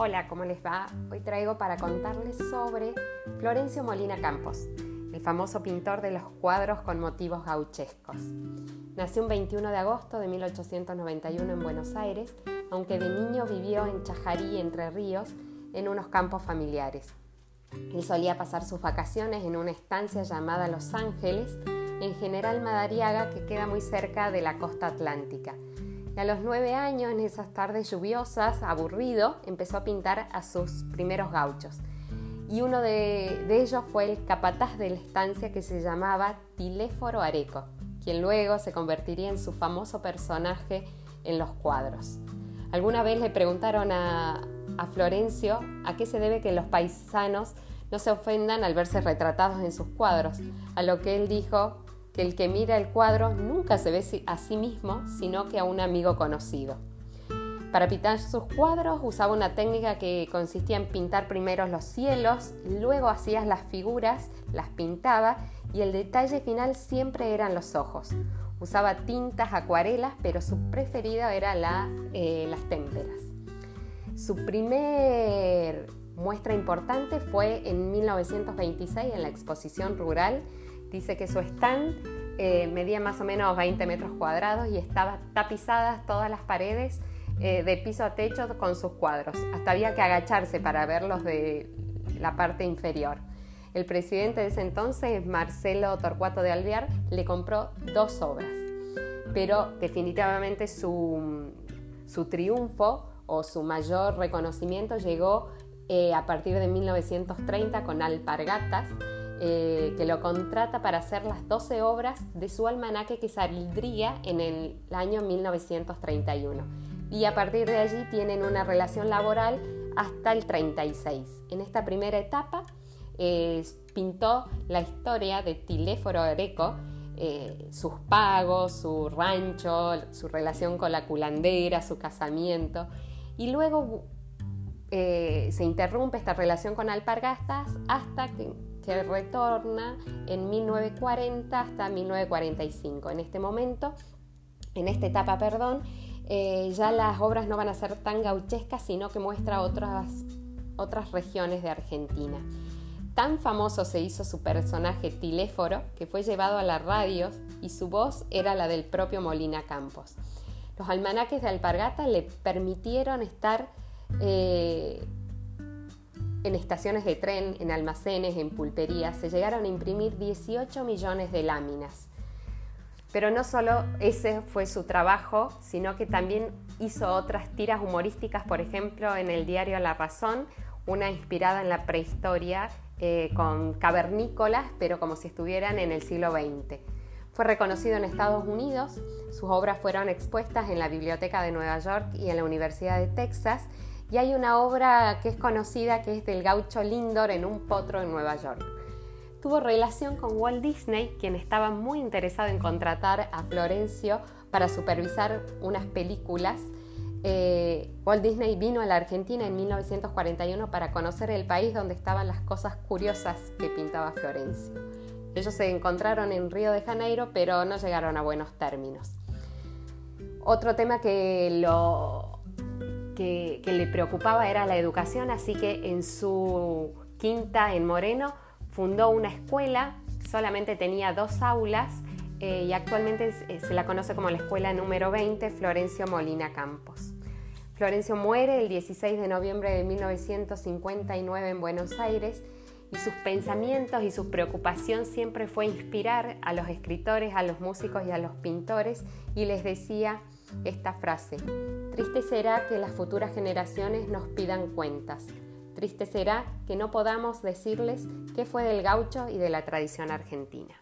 Hola, ¿cómo les va? Hoy traigo para contarles sobre Florencio Molina Campos, el famoso pintor de los cuadros con motivos gauchescos. Nació un 21 de agosto de 1891 en Buenos Aires, aunque de niño vivió en Chajarí, Entre Ríos, en unos campos familiares. Él solía pasar sus vacaciones en una estancia llamada Los Ángeles, en General Madariaga, que queda muy cerca de la costa atlántica a los nueve años, en esas tardes lluviosas, aburrido, empezó a pintar a sus primeros gauchos. Y uno de, ellos fue el capataz de la estancia que se llamaba Tiléforo Areco, quien luego se convertiría en su famoso personaje en los cuadros. Alguna vez le preguntaron a, a Florencio a qué se debe que los paisanos no se ofendan al verse retratados en sus cuadros, a lo que él dijo que el que mira el cuadro nunca se ve a sí mismo, sino que a un amigo conocido. Para pintar sus cuadros usaba una técnica que consistía en pintar primero los cielos, luego hacías las figuras, las pintaba y el detalle final siempre eran los ojos. Usaba tintas, acuarelas, pero su preferida era la, eh, las témperas. Su primer muestra importante fue en 1926 en la exposición rural Dice que su stand eh, medía más o menos 20 metros cuadrados y estaba tapizadas todas las paredes eh, de piso a techo con sus cuadros. Hasta había que agacharse para verlos de la parte inferior. El presidente de ese entonces, Marcelo Torcuato de Alvear, le compró dos obras, pero definitivamente su, triunfo o su mayor reconocimiento llegó eh, a partir de 1930 con Alpargatas, eh, que lo contrata para hacer las 12 obras de su almanaque que saldría en el año 1931. Y a partir de allí tienen una relación laboral hasta el 36. En esta primera etapa eh, pintó la historia de Tiléforo Areco, eh, sus pagos, su rancho, su relación con la culandera, su casamiento. Y luego se interrumpe esta relación con Alpargastas hasta que que retorna en 1940 hasta 1945. En este momento, en esta etapa, perdón, eh, ya las obras no van a ser tan gauchescas, sino que muestra otras, otras regiones de Argentina. Tan famoso se hizo su personaje Tiléforo que fue llevado a la radio y su voz era la del propio Molina Campos. Los almanaques de Alpargata le permitieron estar eh, en estaciones de tren, en almacenes, en pulperías, se llegaron a imprimir 18 millones de láminas. Pero no solo ese fue su trabajo, sino que también hizo otras tiras humorísticas, por ejemplo, en el diario La Razón, una inspirada en la prehistoria eh, con cavernícolas, pero como si estuvieran en el siglo XX. Fue reconocido en Estados Unidos, sus obras fueron expuestas en la Biblioteca de Nueva York y en la Universidad de Texas y hay una obra que es conocida que es del gaucho Lindor en un potro en Nueva York. Tuvo relación con Walt Disney, quien estaba muy interesado en contratar a Florencio para supervisar unas películas. Eh, Walt Disney vino a la Argentina en 1941 para conocer el país donde estaban las cosas curiosas que pintaba Florencio. Ellos se encontraron en Río de Janeiro, pero no llegaron a buenos términos. Otro tema que lo que, le preocupaba era la educación, así que en su quinta en Moreno fundó una escuela, solamente tenía dos aulas eh, y actualmente eh, se la conoce como la escuela número 20 Florencio Molina Campos. Florencio muere el 16 de noviembre de 1959 en Buenos Aires y sus pensamientos y su preocupación siempre fue inspirar a los escritores, a los músicos y a los pintores y les decía esta frase, triste será que las futuras generaciones nos pidan cuentas, triste será que no podamos decirles qué fue del gaucho y de la tradición argentina.